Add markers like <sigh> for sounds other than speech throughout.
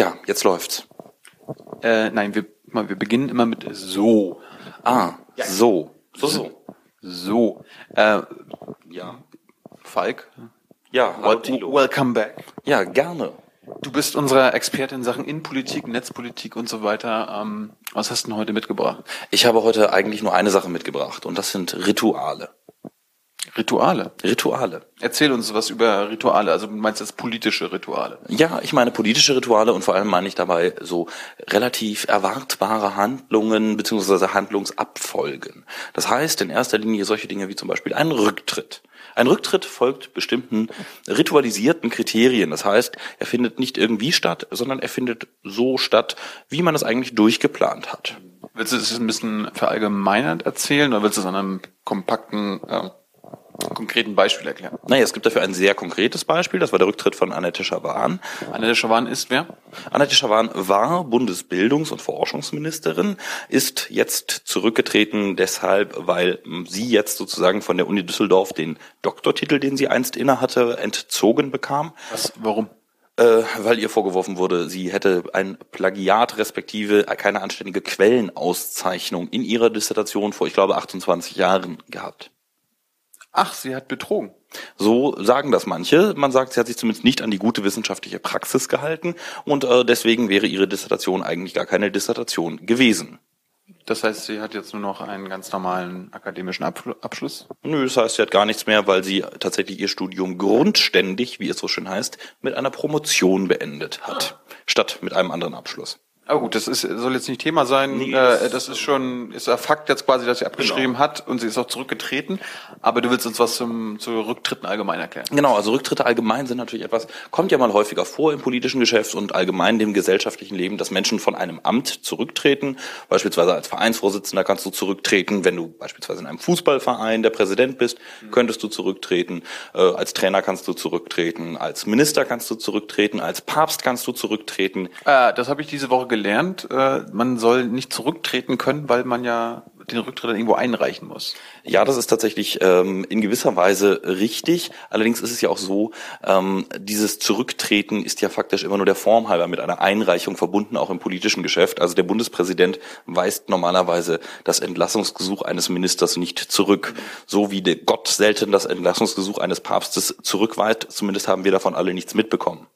Tja, jetzt läuft's. Äh, nein, wir, wir beginnen immer mit so. Ah, so. So, so. So. Äh, ja. Falk? Ja, hallo Thilo. Welcome back. Ja, gerne. Du bist unsere Expertin in Sachen Innenpolitik, Netzpolitik und so weiter. Ähm, was hast du denn heute mitgebracht? Ich habe heute eigentlich nur eine Sache mitgebracht und das sind Rituale. Rituale? Rituale. Erzähl uns was über Rituale. Also du meinst jetzt politische Rituale? Ja, ich meine politische Rituale und vor allem meine ich dabei so relativ erwartbare Handlungen beziehungsweise Handlungsabfolgen. Das heißt in erster Linie solche Dinge wie zum Beispiel ein Rücktritt. Ein Rücktritt folgt bestimmten ritualisierten Kriterien. Das heißt, er findet nicht irgendwie statt, sondern er findet so statt, wie man es eigentlich durchgeplant hat. Willst du es ein bisschen verallgemeinert erzählen oder willst du es an einem kompakten äh, konkreten Beispiel erklären? Naja, es gibt dafür ein sehr konkretes Beispiel. Das war der Rücktritt von Annette Schawan. Annette Schawan ist wer? Annette Schawan war Bundesbildungs- und Forschungsministerin, ist jetzt zurückgetreten deshalb, weil sie jetzt sozusagen von der Uni Düsseldorf den Doktortitel, den sie einst innehatte, entzogen bekam. Was, warum? Äh, weil ihr vorgeworfen wurde, sie hätte ein Plagiat respektive keine anständige Quellenauszeichnung in ihrer Dissertation vor, ich glaube, 28 Jahren gehabt. Ach, sie hat betrogen. So sagen das manche. Man sagt, sie hat sich zumindest nicht an die gute wissenschaftliche Praxis gehalten und äh, deswegen wäre ihre Dissertation eigentlich gar keine Dissertation gewesen. Das heißt, sie hat jetzt nur noch einen ganz normalen akademischen Abschluss? Nö, das heißt, sie hat gar nichts mehr, weil sie tatsächlich ihr Studium grundständig, wie es so schön heißt, mit einer Promotion beendet hat, statt mit einem anderen Abschluss. Aber gut, das ist, soll jetzt nicht Thema sein. Nee, das, äh, das ist schon, ist ein Fakt jetzt quasi, dass sie abgeschrieben genau. hat und sie ist auch zurückgetreten. Aber du willst uns was zum, zu Rücktritten allgemein erklären. Genau, also Rücktritte allgemein sind natürlich etwas, kommt ja mal häufiger vor im politischen Geschäft und allgemein dem gesellschaftlichen Leben, dass Menschen von einem Amt zurücktreten. Beispielsweise als Vereinsvorsitzender kannst du zurücktreten. Wenn du beispielsweise in einem Fußballverein der Präsident bist, mhm. könntest du zurücktreten. Äh, als Trainer kannst du zurücktreten. Als Minister kannst du zurücktreten. Als Papst kannst du zurücktreten. Äh, das habe ich diese Woche gelernt, äh, man soll nicht zurücktreten können, weil man ja den Rücktritt dann irgendwo einreichen muss. Ja, das ist tatsächlich ähm, in gewisser Weise richtig. Allerdings ist es ja auch so, ähm, dieses Zurücktreten ist ja faktisch immer nur der Form halber mit einer Einreichung verbunden, auch im politischen Geschäft. Also der Bundespräsident weist normalerweise das Entlassungsgesuch eines Ministers nicht zurück, so wie der Gott selten das Entlassungsgesuch eines Papstes zurückweist. Zumindest haben wir davon alle nichts mitbekommen.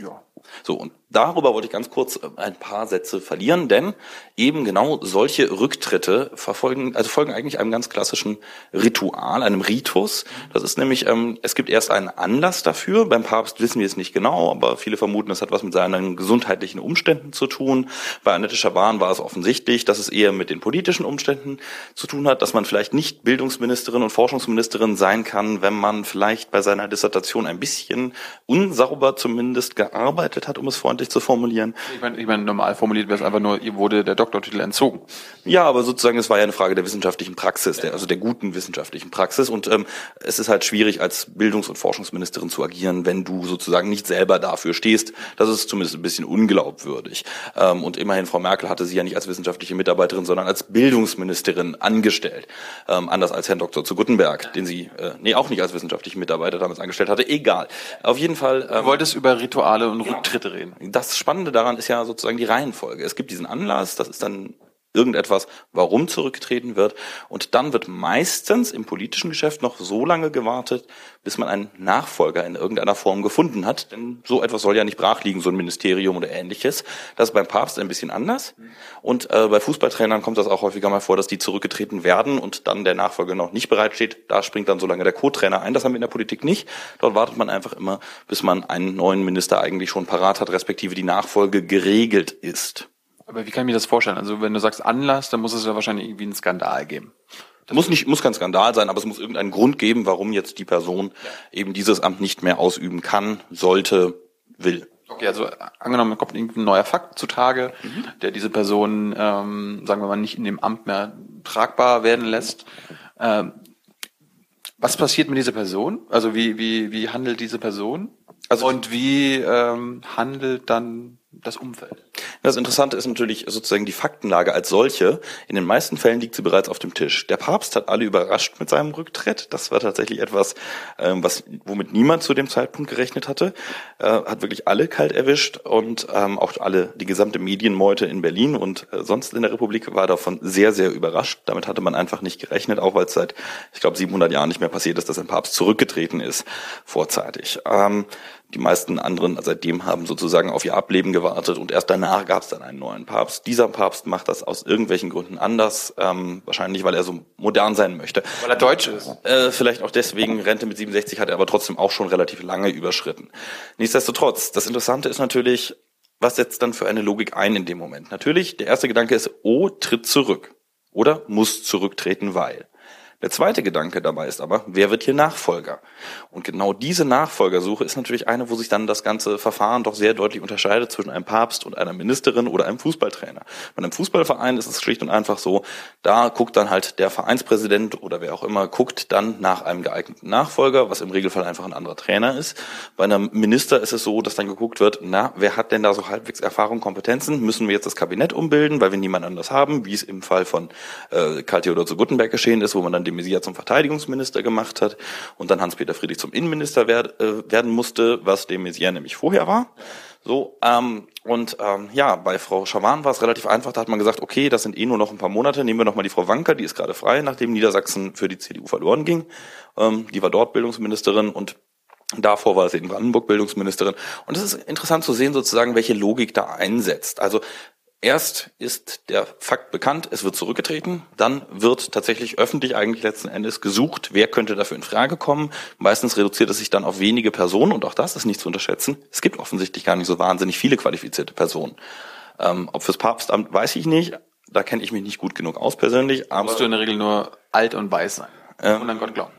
Ja. So, und darüber wollte ich ganz kurz äh, ein paar Sätze verlieren, denn eben genau solche Rücktritte verfolgen, also folgen eigentlich einem ganz klassischen Ritual, einem Ritus. Das ist nämlich, ähm, es gibt erst einen Anlass dafür. Beim Papst wissen wir es nicht genau, aber viele vermuten, es hat was mit seinen gesundheitlichen Umständen zu tun. Bei Annette Schaban war es offensichtlich, dass es eher mit den politischen Umständen zu tun hat, dass man vielleicht nicht Bildungsministerin und Forschungsministerin sein kann, wenn man vielleicht bei seiner Dissertation ein bisschen unsauber zumindest gearbeitet hat, um es freundlich zu formulieren. Ich meine, ich meine normal formuliert wäre es einfach nur, ihr wurde der Doktortitel entzogen. Ja, aber sozusagen, es war ja eine Frage der wissenschaftlichen Praxis, der, also der guten wissenschaftlichen Praxis. Und ähm, es ist halt schwierig, als Bildungs- und Forschungsministerin zu agieren, wenn du sozusagen nicht selber dafür stehst. Das ist zumindest ein bisschen unglaubwürdig. Ähm, und immerhin, Frau Merkel hatte sie ja nicht als wissenschaftliche Mitarbeiterin, sondern als Bildungsministerin angestellt. Ähm, anders als Herrn Dr. zu Guttenberg, den sie, äh, nee, auch nicht als wissenschaftliche Mitarbeiter damals angestellt hatte. Egal. Auf jeden Fall. Ähm, du wolltest über Rituale und Rücktritte reden das Spannende daran ist ja sozusagen die Reihenfolge. Es gibt diesen Anlass, das ist dann irgendetwas, warum zurückgetreten wird. Und dann wird meistens im politischen Geschäft noch so lange gewartet, bis man einen Nachfolger in irgendeiner Form gefunden hat. Denn so etwas soll ja nicht brach liegen, so ein Ministerium oder ähnliches. Das ist beim Papst ein bisschen anders. Und äh, bei Fußballtrainern kommt das auch häufiger mal vor, dass die zurückgetreten werden und dann der Nachfolger noch nicht bereitsteht. Da springt dann so lange der Co-Trainer ein. Das haben wir in der Politik nicht. Dort wartet man einfach immer, bis man einen neuen Minister eigentlich schon parat hat, respektive die Nachfolge geregelt ist. Aber wie kann ich mir das vorstellen? Also wenn du sagst Anlass, dann muss es ja wahrscheinlich irgendwie einen Skandal geben. Das muss nicht, muss kein Skandal sein, aber es muss irgendeinen Grund geben, warum jetzt die Person eben dieses Amt nicht mehr ausüben kann, sollte, will. Okay, also angenommen, kommt irgendwie ein neuer Fakt zutage, mhm. der diese Person, ähm, sagen wir mal, nicht in dem Amt mehr tragbar werden lässt. Ähm, was passiert mit dieser Person? Also wie, wie, wie handelt diese Person? Also und wie ähm, handelt dann das Umfeld? Das Interessante ist natürlich sozusagen die Faktenlage als solche. In den meisten Fällen liegt sie bereits auf dem Tisch. Der Papst hat alle überrascht mit seinem Rücktritt. Das war tatsächlich etwas, ähm, was womit niemand zu dem Zeitpunkt gerechnet hatte. Äh, hat wirklich alle kalt erwischt und ähm, auch alle die gesamte Medienmeute in Berlin und äh, sonst in der Republik war davon sehr sehr überrascht. Damit hatte man einfach nicht gerechnet, auch weil es seit ich glaube 700 Jahren nicht mehr passiert ist, dass ein Papst zurückgetreten ist vorzeitig. Ähm, die meisten anderen seitdem haben sozusagen auf ihr Ableben gewartet und erst danach gab es dann einen neuen Papst. Dieser Papst macht das aus irgendwelchen Gründen anders, ähm, wahrscheinlich weil er so modern sein möchte. Weil er deutsch ist. Äh, vielleicht auch deswegen, Rente mit 67 hat er aber trotzdem auch schon relativ lange überschritten. Nichtsdestotrotz, das Interessante ist natürlich, was setzt dann für eine Logik ein in dem Moment? Natürlich, der erste Gedanke ist, oh, tritt zurück. Oder muss zurücktreten, weil. Der zweite Gedanke dabei ist aber, wer wird hier Nachfolger? Und genau diese Nachfolgersuche ist natürlich eine, wo sich dann das ganze Verfahren doch sehr deutlich unterscheidet zwischen einem Papst und einer Ministerin oder einem Fußballtrainer. Bei einem Fußballverein ist es schlicht und einfach so, da guckt dann halt der Vereinspräsident oder wer auch immer, guckt dann nach einem geeigneten Nachfolger, was im Regelfall einfach ein anderer Trainer ist. Bei einem Minister ist es so, dass dann geguckt wird, na, wer hat denn da so halbwegs Erfahrung, Kompetenzen? Müssen wir jetzt das Kabinett umbilden, weil wir niemand anders haben, wie es im Fall von äh, Karl Theodor zu Guttenberg geschehen ist, wo man dann de Maizière zum Verteidigungsminister gemacht hat und dann Hans-Peter Friedrich zum Innenminister werd, äh, werden musste, was de Maizière nämlich vorher war. So, ähm, und ähm, ja, bei Frau Schawan war es relativ einfach, da hat man gesagt, okay, das sind eh nur noch ein paar Monate, nehmen wir noch mal die Frau Wanker, die ist gerade frei, nachdem Niedersachsen für die CDU verloren ging. Ähm, die war dort Bildungsministerin und Davor war sie in Brandenburg Bildungsministerin. Und es ist interessant zu sehen, sozusagen, welche Logik da einsetzt. Also Erst ist der Fakt bekannt, es wird zurückgetreten, dann wird tatsächlich öffentlich eigentlich letzten Endes gesucht, wer könnte dafür in Frage kommen. Meistens reduziert es sich dann auf wenige Personen und auch das ist nicht zu unterschätzen. Es gibt offensichtlich gar nicht so wahnsinnig viele qualifizierte Personen. Ähm, ob fürs Papstamt weiß ich nicht, da kenne ich mich nicht gut genug aus persönlich. Aber musst du in der Regel nur alt und weiß sein ähm, und an Gott glauben.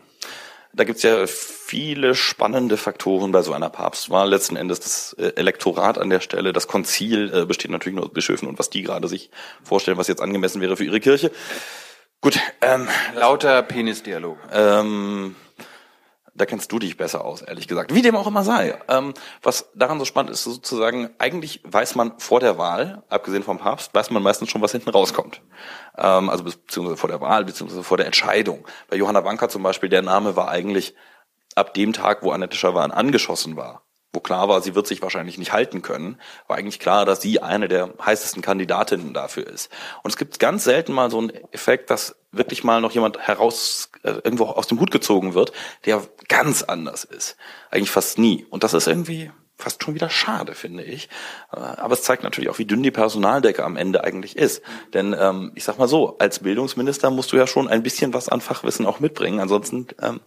Da gibt's ja viele spannende Faktoren bei so einer Papstwahl. Letzten Endes das äh, Elektorat an der Stelle, das Konzil äh, besteht natürlich nur aus Bischöfen und was die gerade sich vorstellen, was jetzt angemessen wäre für ihre Kirche. Gut, ähm, lauter Penisdialog. Ähm, da kennst du dich besser aus, ehrlich gesagt. Wie dem auch immer sei. Ähm, was daran so spannend ist, sozusagen, eigentlich weiß man vor der Wahl, abgesehen vom Papst, weiß man meistens schon, was hinten rauskommt. Ähm, also beziehungsweise vor der Wahl, beziehungsweise vor der Entscheidung. Bei Johanna Wanka zum Beispiel, der Name war eigentlich ab dem Tag, wo Annette Schawan angeschossen war, wo klar war, sie wird sich wahrscheinlich nicht halten können, war eigentlich klar, dass sie eine der heißesten Kandidatinnen dafür ist. Und es gibt ganz selten mal so einen Effekt, dass wirklich mal noch jemand heraus äh, irgendwo aus dem Hut gezogen wird, der ganz anders ist. Eigentlich fast nie. Und das ist irgendwie fast schon wieder schade, finde ich. Äh, aber es zeigt natürlich auch, wie dünn die Personaldecke am Ende eigentlich ist. Denn ähm, ich sag mal so, als Bildungsminister musst du ja schon ein bisschen was an Fachwissen auch mitbringen. Ansonsten, ähm,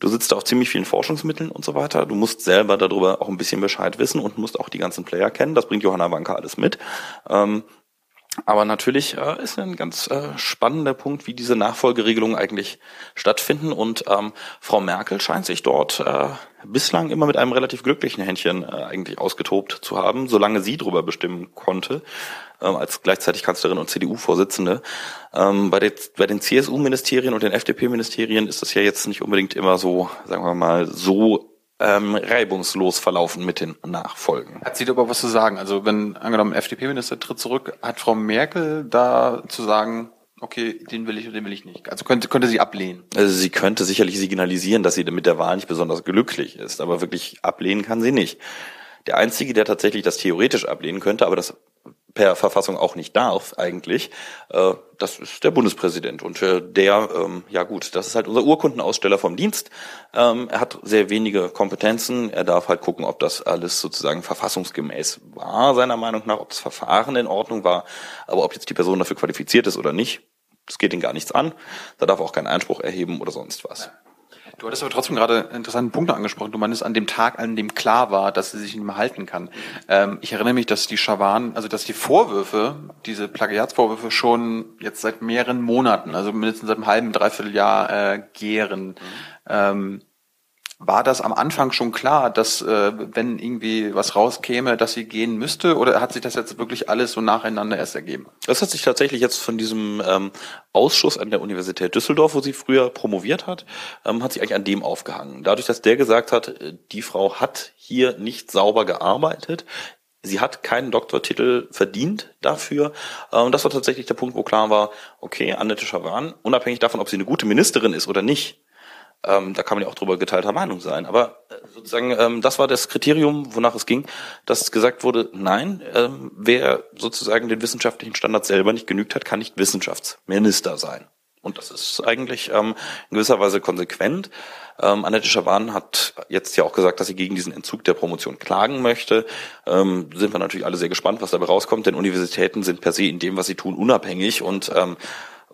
du sitzt auf ziemlich vielen Forschungsmitteln und so weiter. Du musst selber darüber auch ein bisschen Bescheid wissen und musst auch die ganzen Player kennen. Das bringt Johanna Wanka alles mit. Ähm, aber natürlich äh, ist ein ganz äh, spannender Punkt, wie diese Nachfolgeregelungen eigentlich stattfinden. Und ähm, Frau Merkel scheint sich dort äh, bislang immer mit einem relativ glücklichen Händchen äh, eigentlich ausgetobt zu haben, solange sie darüber bestimmen konnte, äh, als gleichzeitig Kanzlerin und CDU-Vorsitzende. Ähm, bei, bei den CSU-Ministerien und den FDP-Ministerien ist das ja jetzt nicht unbedingt immer so, sagen wir mal, so ähm, reibungslos verlaufen mit den Nachfolgen. Hat sie aber was zu sagen? Also wenn angenommen FDP-Minister tritt zurück, hat Frau Merkel da zu sagen, okay, den will ich und den will ich nicht. Also könnte, könnte sie ablehnen. Also sie könnte sicherlich signalisieren, dass sie mit der Wahl nicht besonders glücklich ist, aber wirklich ablehnen kann sie nicht. Der Einzige, der tatsächlich das theoretisch ablehnen könnte, aber das per Verfassung auch nicht darf eigentlich, äh, das ist der Bundespräsident. Und äh, der, ähm, ja gut, das ist halt unser Urkundenaussteller vom Dienst. Ähm, er hat sehr wenige Kompetenzen. Er darf halt gucken, ob das alles sozusagen verfassungsgemäß war, seiner Meinung nach, ob das Verfahren in Ordnung war. Aber ob jetzt die Person dafür qualifiziert ist oder nicht, das geht ihn gar nichts an. Da darf er auch keinen Einspruch erheben oder sonst was. Du hattest aber trotzdem gerade interessante Punkte angesprochen. Du meinst an dem Tag, an dem klar war, dass sie sich nicht mehr halten kann. Ähm, ich erinnere mich, dass die Schawan, also dass die Vorwürfe, diese Plagiatsvorwürfe schon jetzt seit mehreren Monaten, also mindestens seit einem halben, dreiviertel Jahr äh, gären. Mhm. Ähm, war das am Anfang schon klar, dass äh, wenn irgendwie was rauskäme, dass sie gehen müsste, oder hat sich das jetzt wirklich alles so nacheinander erst ergeben? Das hat sich tatsächlich jetzt von diesem ähm, Ausschuss an der Universität Düsseldorf, wo sie früher promoviert hat, ähm, hat sich eigentlich an dem aufgehangen. Dadurch, dass der gesagt hat, äh, die Frau hat hier nicht sauber gearbeitet, Sie hat keinen Doktortitel verdient dafür. Und ähm, das war tatsächlich der Punkt, wo klar war, okay, Annette Schawan, unabhängig davon, ob sie eine gute Ministerin ist oder nicht, ähm, da kann man ja auch drüber geteilter Meinung sein. Aber äh, sozusagen, ähm, das war das Kriterium, wonach es ging, dass gesagt wurde, nein, ähm, wer sozusagen den wissenschaftlichen Standards selber nicht genügt hat, kann nicht Wissenschaftsminister sein. Und das ist eigentlich ähm, in gewisser Weise konsequent. Ähm, Annette Schawan hat jetzt ja auch gesagt, dass sie gegen diesen Entzug der Promotion klagen möchte. Ähm, sind wir natürlich alle sehr gespannt, was dabei rauskommt, denn Universitäten sind per se in dem, was sie tun, unabhängig und ähm,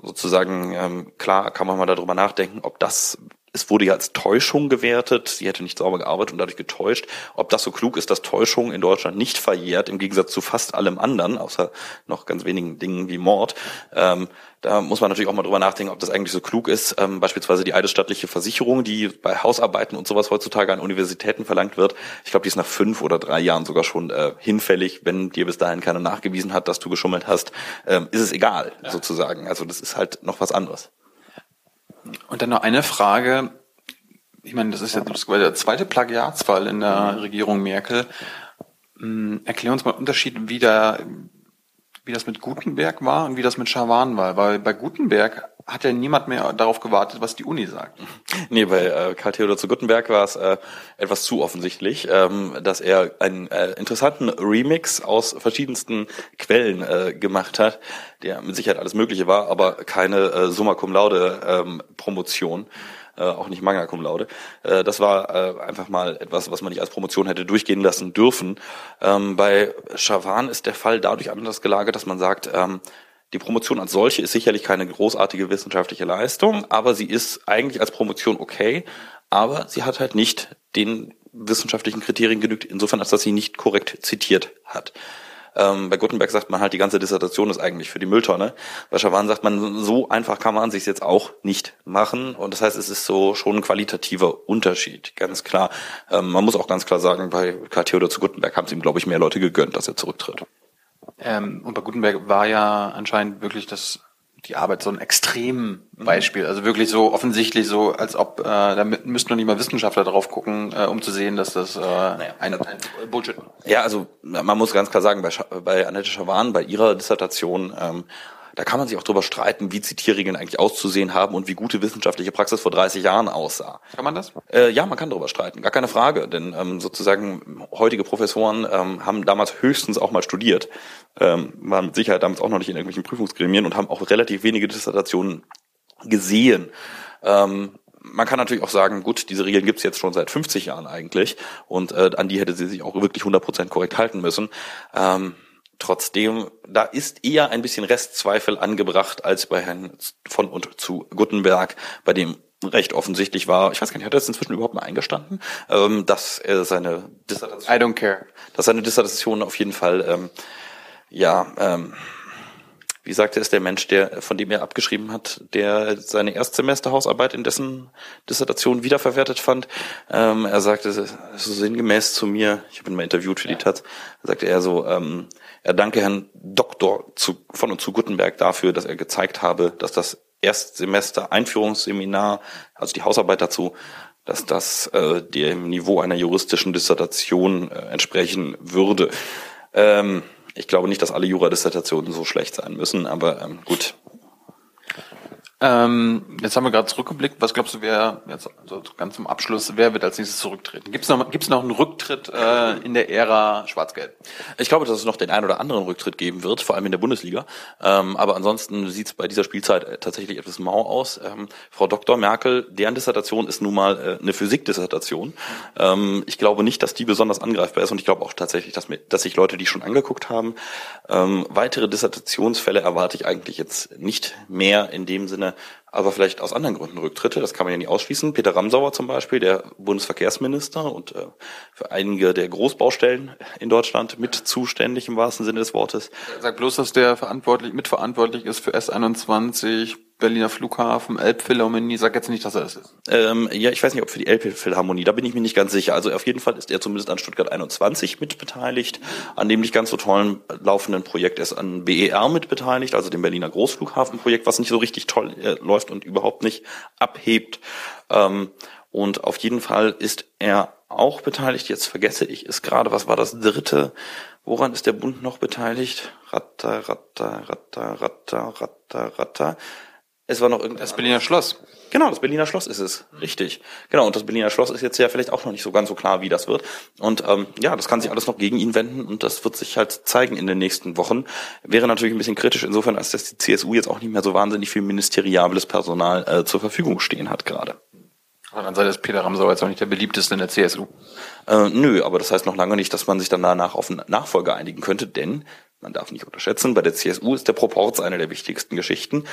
sozusagen ähm, klar kann man mal darüber nachdenken, ob das es wurde ja als Täuschung gewertet, sie hätte nicht sauber gearbeitet und dadurch getäuscht. Ob das so klug ist, dass Täuschung in Deutschland nicht verjährt, im Gegensatz zu fast allem anderen, außer noch ganz wenigen Dingen wie Mord, ähm, da muss man natürlich auch mal drüber nachdenken, ob das eigentlich so klug ist. Ähm, beispielsweise die eidesstattliche Versicherung, die bei Hausarbeiten und sowas heutzutage an Universitäten verlangt wird. Ich glaube, die ist nach fünf oder drei Jahren sogar schon äh, hinfällig. Wenn dir bis dahin keiner nachgewiesen hat, dass du geschummelt hast, ähm, ist es egal, ja. sozusagen. Also das ist halt noch was anderes. Und dann noch eine Frage. Ich meine, das ist ja der zweite Plagiatsfall in der Regierung Merkel. Hm, erklär uns mal den Unterschied, wie, da, wie das mit Gutenberg war und wie das mit Schawan war. Weil bei Gutenberg hat ja niemand mehr darauf gewartet, was die Uni sagt. <laughs> Nee, bei äh, Karl Theodor zu Gutenberg war es äh, etwas zu offensichtlich, ähm, dass er einen äh, interessanten Remix aus verschiedensten Quellen äh, gemacht hat, der mit Sicherheit alles Mögliche war, aber keine äh, Summa Cum Laude ähm, Promotion. Äh, auch nicht Manga Cum Laude. Äh, das war äh, einfach mal etwas, was man nicht als Promotion hätte durchgehen lassen dürfen. Ähm, bei Chavan ist der Fall dadurch anders gelagert, dass man sagt, ähm, die Promotion als solche ist sicherlich keine großartige wissenschaftliche Leistung, aber sie ist eigentlich als Promotion okay, aber sie hat halt nicht den wissenschaftlichen Kriterien genügt, insofern als dass sie nicht korrekt zitiert hat. Ähm, bei Gutenberg sagt man halt, die ganze Dissertation ist eigentlich für die Mülltonne. Bei Schawan sagt man, so einfach kann man sich jetzt auch nicht machen. Und das heißt, es ist so schon ein qualitativer Unterschied, ganz klar. Ähm, man muss auch ganz klar sagen, bei Karl Theodor zu Gutenberg haben es ihm, glaube ich, mehr Leute gegönnt, dass er zurücktritt. Ähm, und bei Gutenberg war ja anscheinend wirklich das die Arbeit so ein Extrembeispiel. Mhm. Also wirklich so offensichtlich so, als ob äh, da müssten noch nicht mal Wissenschaftler drauf gucken, äh, um zu sehen, dass das äh, naja. ein, ein Bullshit. Ja, also man muss ganz klar sagen, bei, bei Annette Schawan, bei ihrer Dissertation ähm, da kann man sich auch drüber streiten, wie Zitierregeln eigentlich auszusehen haben und wie gute wissenschaftliche Praxis vor 30 Jahren aussah. Kann man das? Äh, ja, man kann darüber streiten, gar keine Frage. Denn ähm, sozusagen heutige Professoren ähm, haben damals höchstens auch mal studiert, ähm, waren mit Sicherheit damals auch noch nicht in irgendwelchen Prüfungsgremien und haben auch relativ wenige Dissertationen gesehen. Ähm, man kann natürlich auch sagen, gut, diese Regeln gibt's jetzt schon seit 50 Jahren eigentlich und äh, an die hätte sie sich auch wirklich 100% korrekt halten müssen. Ähm, Trotzdem, da ist eher ein bisschen Restzweifel angebracht als bei Herrn von und zu Guttenberg, bei dem recht offensichtlich war, ich weiß gar nicht, hat er es inzwischen überhaupt mal eingestanden, ähm, dass er seine Dissertation, I don't care, dass seine Dissertation auf jeden Fall, ähm, ja, ähm, wie sagte es der Mensch, der, von dem er abgeschrieben hat, der seine Erstsemesterhausarbeit in dessen Dissertation wiederverwertet fand. Ähm, er sagte so sinngemäß zu mir, ich habe ihn mal interviewt für die Taz, sagte er so, ähm, er danke Herrn Doktor zu, von und zu Gutenberg dafür, dass er gezeigt habe, dass das Erstsemester Einführungsseminar, also die Hausarbeit dazu, dass das äh, dem Niveau einer juristischen Dissertation äh, entsprechen würde. Ähm, ich glaube nicht, dass alle Juradissertationen so schlecht sein müssen, aber ähm, gut. Ähm, jetzt haben wir gerade zurückgeblickt. Was glaubst du, wer jetzt also ganz zum Abschluss, wer wird als nächstes zurücktreten? Gibt es noch, gibt's noch einen Rücktritt äh, in der Ära Schwarz-Gelb? Ich glaube, dass es noch den einen oder anderen Rücktritt geben wird, vor allem in der Bundesliga. Ähm, aber ansonsten sieht es bei dieser Spielzeit äh, tatsächlich etwas mau aus. Ähm, Frau Dr. Merkel, deren Dissertation ist nun mal äh, eine Physikdissertation. Ähm, ich glaube nicht, dass die besonders angreifbar ist und ich glaube auch tatsächlich, dass, mir, dass sich Leute die schon angeguckt haben. Ähm, weitere Dissertationsfälle erwarte ich eigentlich jetzt nicht mehr in dem Sinne, aber vielleicht aus anderen Gründen Rücktritte, das kann man ja nicht ausschließen. Peter Ramsauer zum Beispiel, der Bundesverkehrsminister und äh, für einige der Großbaustellen in Deutschland mit zuständig im wahrsten Sinne des Wortes. Sag bloß, dass der verantwortlich, mitverantwortlich ist für S21, Berliner Flughafen, Elbphilharmonie, sag jetzt nicht, dass er es ist. Ähm, ja, ich weiß nicht, ob für die Elbphilharmonie, da bin ich mir nicht ganz sicher. Also auf jeden Fall ist er zumindest an Stuttgart 21 mitbeteiligt, an dem nicht ganz so tollen laufenden Projekt ist an BER mitbeteiligt, also dem Berliner Großflughafenprojekt, was nicht so richtig toll äh, läuft und überhaupt nicht abhebt. Ähm, und auf jeden Fall ist er auch beteiligt. Jetzt vergesse ich es gerade, was war das dritte Woran ist der Bund noch beteiligt? Ratter, ratter, ratter, ratter, ratter, ratter. Es war noch irgendwas. Das Berliner Schloss. Genau, das Berliner Schloss ist es. Richtig. Genau, und das Berliner Schloss ist jetzt ja vielleicht auch noch nicht so ganz so klar, wie das wird. Und ähm, ja, das kann sich alles noch gegen ihn wenden und das wird sich halt zeigen in den nächsten Wochen. Wäre natürlich ein bisschen kritisch insofern, als dass die CSU jetzt auch nicht mehr so wahnsinnig viel ministeriables Personal äh, zur Verfügung stehen hat gerade. Aber dann sei das Peter Ramsauer jetzt auch nicht der beliebteste in der CSU. Äh, nö, aber das heißt noch lange nicht, dass man sich dann danach auf einen Nachfolger einigen könnte, denn man darf nicht unterschätzen, bei der CSU ist der Proporz eine der wichtigsten Geschichten.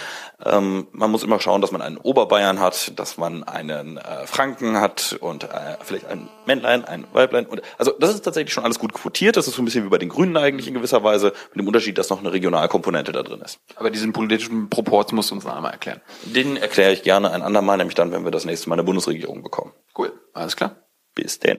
Ähm, man muss immer schauen, dass man einen Oberbayern hat, dass man einen äh, Franken hat und äh, vielleicht ein Männlein, ein Weiblein. Und, also das ist tatsächlich schon alles gut quotiert. Das ist so ein bisschen wie bei den Grünen eigentlich in gewisser Weise, mit dem Unterschied, dass noch eine Regionalkomponente da drin ist. Aber diesen politischen Proporz musst du uns noch einmal erklären. Den erkläre ich gerne ein andermal, nämlich dann, wenn wir das nächste Mal eine Bundesregierung bekommen. Cool, alles klar. Bis denn.